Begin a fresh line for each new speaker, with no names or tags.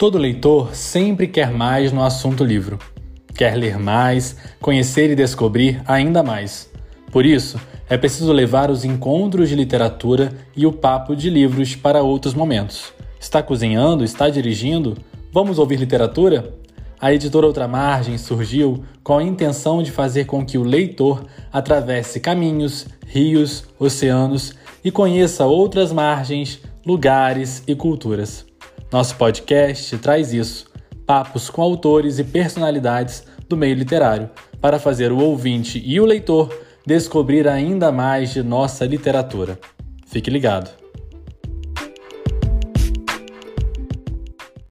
Todo leitor sempre quer mais no assunto livro. Quer ler mais, conhecer e descobrir ainda mais. Por isso, é preciso levar os encontros de literatura e o papo de livros para outros momentos. Está cozinhando? Está dirigindo? Vamos ouvir literatura? A editora Outra Margem surgiu com a intenção de fazer com que o leitor atravesse caminhos, rios, oceanos e conheça outras margens, lugares e culturas. Nosso podcast traz isso, papos com autores e personalidades do meio literário, para fazer o ouvinte e o leitor descobrir ainda mais de nossa literatura. Fique ligado.